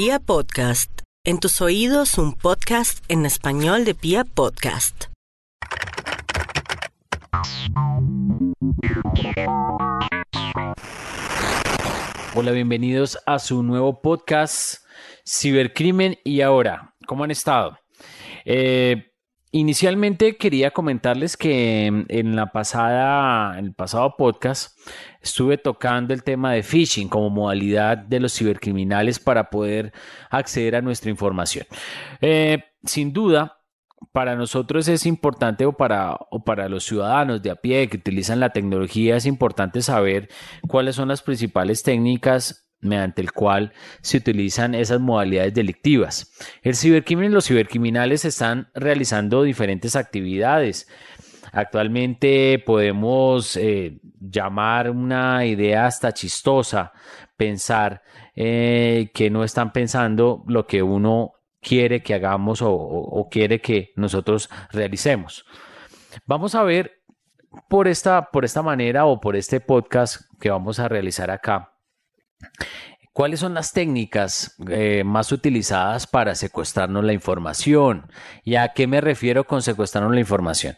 Pia Podcast, en tus oídos un podcast en español de Pia Podcast. Hola, bienvenidos a su nuevo podcast Cibercrimen y ahora. ¿Cómo han estado? Eh, Inicialmente quería comentarles que en la pasada, el pasado podcast, estuve tocando el tema de phishing como modalidad de los cibercriminales para poder acceder a nuestra información. Eh, sin duda, para nosotros es importante o para, o para los ciudadanos de a pie que utilizan la tecnología es importante saber cuáles son las principales técnicas mediante el cual se utilizan esas modalidades delictivas. El cibercrimen y los cibercriminales están realizando diferentes actividades. Actualmente podemos eh, llamar una idea hasta chistosa pensar eh, que no están pensando lo que uno quiere que hagamos o, quiere que nosotros realicemos. Vamos a ver por esta, por esta manera o por este podcast que vamos a realizar acá ¿Cuáles son las técnicas eh, más utilizadas para secuestrarnos la información? ¿Y a qué me refiero con secuestrarnos la información?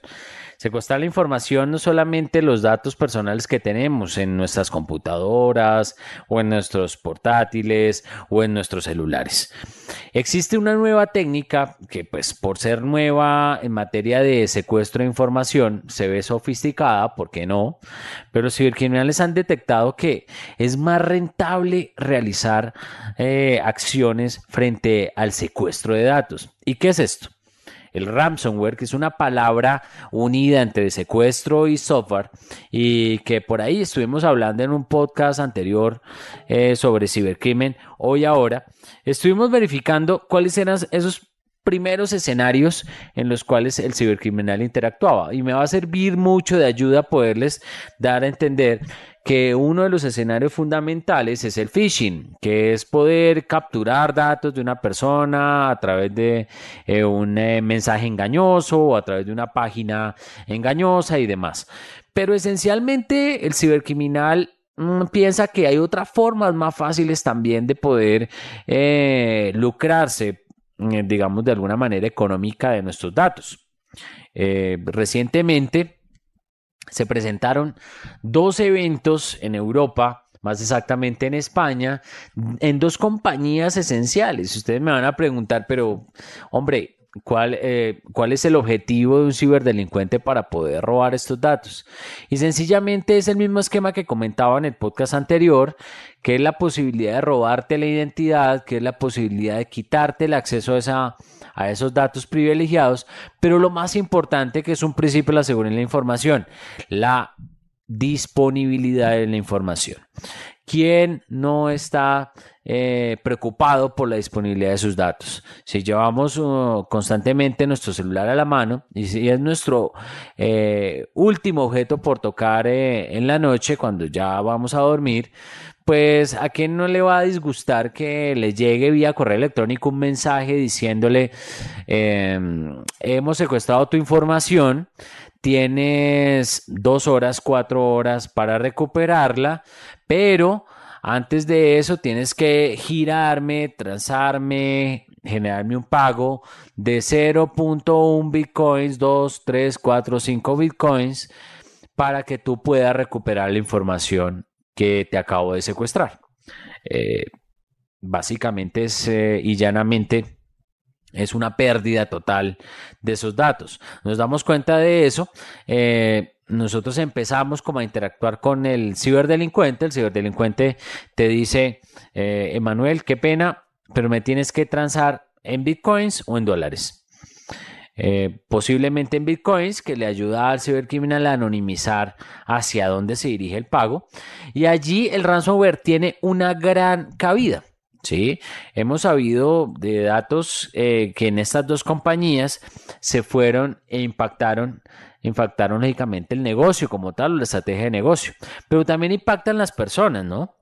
Secuestrar la información no solamente los datos personales que tenemos en nuestras computadoras o en nuestros portátiles o en nuestros celulares. Existe una nueva técnica que pues por ser nueva en materia de secuestro de información se ve sofisticada, ¿por qué no? Pero los cibercriminales han detectado que es más rentable realizar eh, acciones frente al secuestro de datos. ¿Y qué es esto? El ransomware, que es una palabra unida entre secuestro y software, y que por ahí estuvimos hablando en un podcast anterior eh, sobre cibercrimen, hoy ahora, estuvimos verificando cuáles eran esos primeros escenarios en los cuales el cibercriminal interactuaba y me va a servir mucho de ayuda poderles dar a entender que uno de los escenarios fundamentales es el phishing, que es poder capturar datos de una persona a través de eh, un eh, mensaje engañoso o a través de una página engañosa y demás. Pero esencialmente el cibercriminal mm, piensa que hay otras formas más fáciles también de poder eh, lucrarse, digamos, de alguna manera económica de nuestros datos. recientemente, se presentaron dos eventos en Europa, más exactamente en España, en dos compañías esenciales. Ustedes me van a preguntar, pero hombre, ¿Cuál, eh, cuál, es el objetivo de un ciberdelincuente para poder robar estos datos. Y sencillamente es el mismo esquema que comentaba en el podcast anterior, que es la posibilidad de robarte la identidad, que es la posibilidad de quitarte el acceso a esa a esos datos privilegiados, pero lo más importante que es un principio de la seguridad de la información, la disponibilidad de la información. ¿Quién no está eh, preocupado por la disponibilidad de sus datos? Si llevamos uh, constantemente nuestro celular a la mano y si es nuestro eh, último objeto por tocar eh, en la noche cuando ya vamos a dormir, pues a quién no le va a disgustar que le llegue vía correo electrónico un mensaje diciéndole em, hemos secuestrado tu información, tienes dos horas, cuatro horas para recuperarla, pero antes de eso tienes que girarme, transarme, generarme un pago de 0.1 bitcoins, 2, 3, 4, 5 bitcoins para que tú puedas recuperar la información que te acabo de secuestrar. Eh, básicamente es eh, y llanamente es una pérdida total de esos datos. Nos damos cuenta de eso. Eh, nosotros empezamos como a interactuar con el ciberdelincuente. El ciberdelincuente te dice, Emanuel, qué pena, pero me tienes que transar en bitcoins o en dólares. Eh, posiblemente en bitcoins, que le ayuda al cibercriminal a anonimizar hacia dónde se dirige el pago. Y allí el ransomware tiene una gran cabida. ¿Sí? Hemos sabido de datos eh, que en estas dos compañías se fueron e impactaron impactaron lógicamente el negocio como tal, la estrategia de negocio, pero también impactan las personas, ¿no?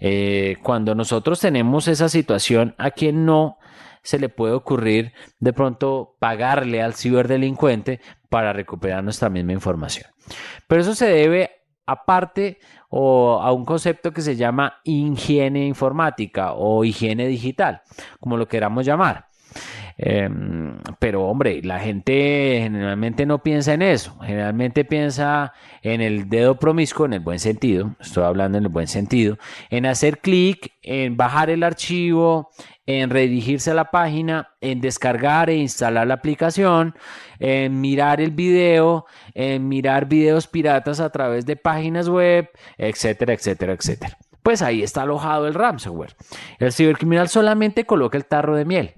Eh, cuando nosotros tenemos esa situación, a quien no se le puede ocurrir de pronto pagarle al ciberdelincuente para recuperar nuestra misma información. Pero eso se debe aparte o a un concepto que se llama higiene informática o higiene digital, como lo queramos llamar. Em, pero hombre, la gente generalmente no piensa en eso, generalmente piensa en el dedo promiscuo en el buen sentido, estoy hablando en el buen sentido, en hacer clic, en bajar el archivo, en redirigirse a la página, en descargar e instalar la aplicación, en mirar el video, en mirar videos piratas a través de páginas web, etcétera, etcétera, etcétera. Pues ahí está alojado el ransomware. El cibercriminal solamente coloca el tarro de miel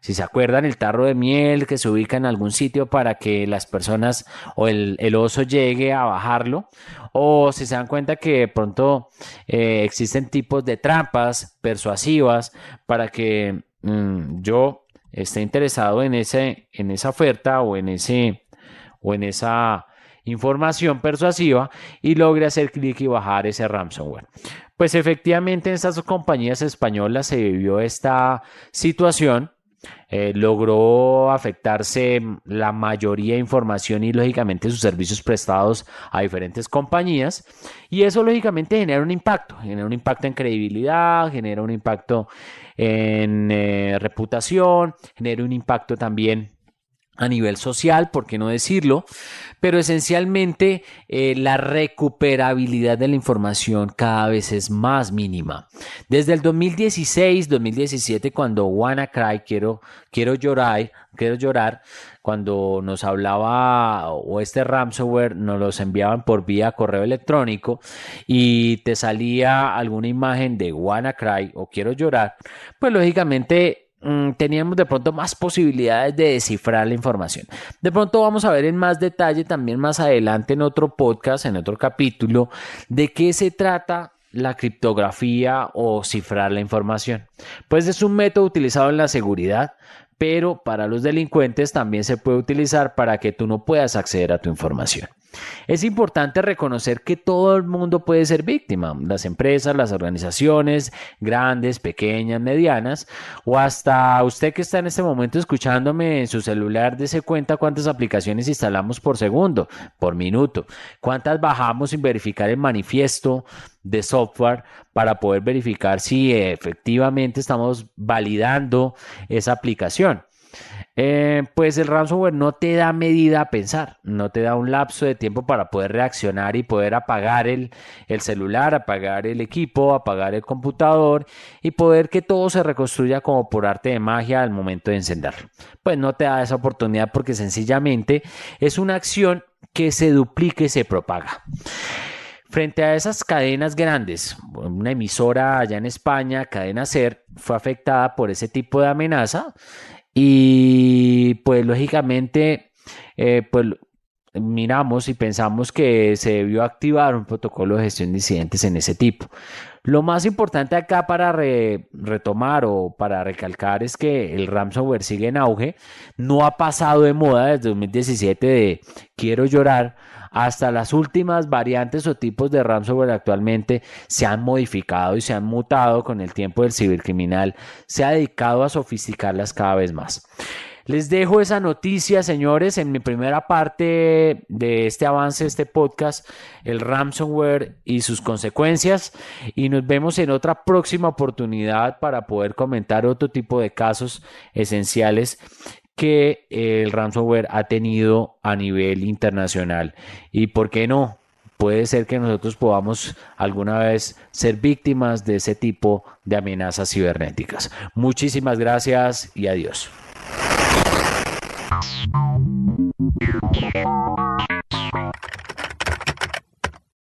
si se acuerdan, el tarro de miel que se ubica en algún sitio para que las personas o el, oso llegue a bajarlo, o si se dan cuenta que de pronto eh, existen tipos de trampas persuasivas para que mm, yo esté interesado en, ese, en esa oferta o en, ese, o en esa información persuasiva y logre hacer clic y bajar ese ransomware. Pues efectivamente en estas compañías españolas se vivió esta situación eh, logró afectarse la mayoría de información y lógicamente sus servicios prestados a diferentes compañías. Y eso lógicamente genera un impacto, genera un impacto en credibilidad, genera un impacto en eh, reputación, genera un impacto también a nivel social, por qué no decirlo, pero esencialmente eh, la recuperabilidad de la información cada vez es más mínima. Desde el 2016-2017, cuando WannaCry, quiero, quiero llorar, quiero llorar, cuando nos hablaba o este ransomware nos los enviaban por vía correo electrónico y te salía alguna imagen de WannaCry o quiero llorar, pues lógicamente teníamos de pronto más posibilidades de descifrar la información. De pronto vamos a ver en más detalle también más adelante en otro podcast, en otro capítulo, de qué se trata la criptografía o cifrar la información. Pues es un método utilizado en la seguridad, pero para los delincuentes también se puede utilizar para que tú no puedas acceder a tu información. Es importante reconocer que todo el mundo puede ser víctima, las empresas, las organizaciones, grandes, pequeñas, medianas, o hasta usted que está en este momento escuchándome en su celular, dése cuenta cuántas aplicaciones instalamos por segundo, por minuto, cuántas bajamos sin verificar el manifiesto de software para poder verificar si efectivamente estamos validando esa aplicación. Eh, pues el ransomware no te da medida a pensar, no te da un lapso de tiempo para poder reaccionar y poder apagar el, el celular, apagar el equipo, apagar el computador y poder que todo se reconstruya como por arte de magia al momento de encenderlo. Pues no te da esa oportunidad porque sencillamente es una acción que se duplica y se propaga. Frente a esas cadenas grandes, una emisora allá en España, Cadena Ser, fue afectada por ese tipo de amenaza y pues lógicamente, eh, pues miramos y pensamos que se debió activar un protocolo de gestión de incidentes en ese tipo. Lo más importante acá para retomar o para recalcar es que el ransomware sigue en auge, no ha pasado de moda desde 2017 de quiero llorar hasta las últimas variantes o tipos de ransomware actualmente se han modificado y se han mutado con el tiempo del cibercriminal, se ha dedicado a sofisticarlas cada vez más. Les dejo esa noticia, señores, en mi primera parte de este avance, este podcast, el ransomware y sus consecuencias. Y nos vemos en otra próxima oportunidad para poder comentar otro tipo de casos esenciales que el ransomware ha tenido a nivel internacional. Y por qué no, puede ser que nosotros podamos alguna vez ser víctimas de ese tipo de amenazas cibernéticas. Muchísimas gracias y adiós. Yes.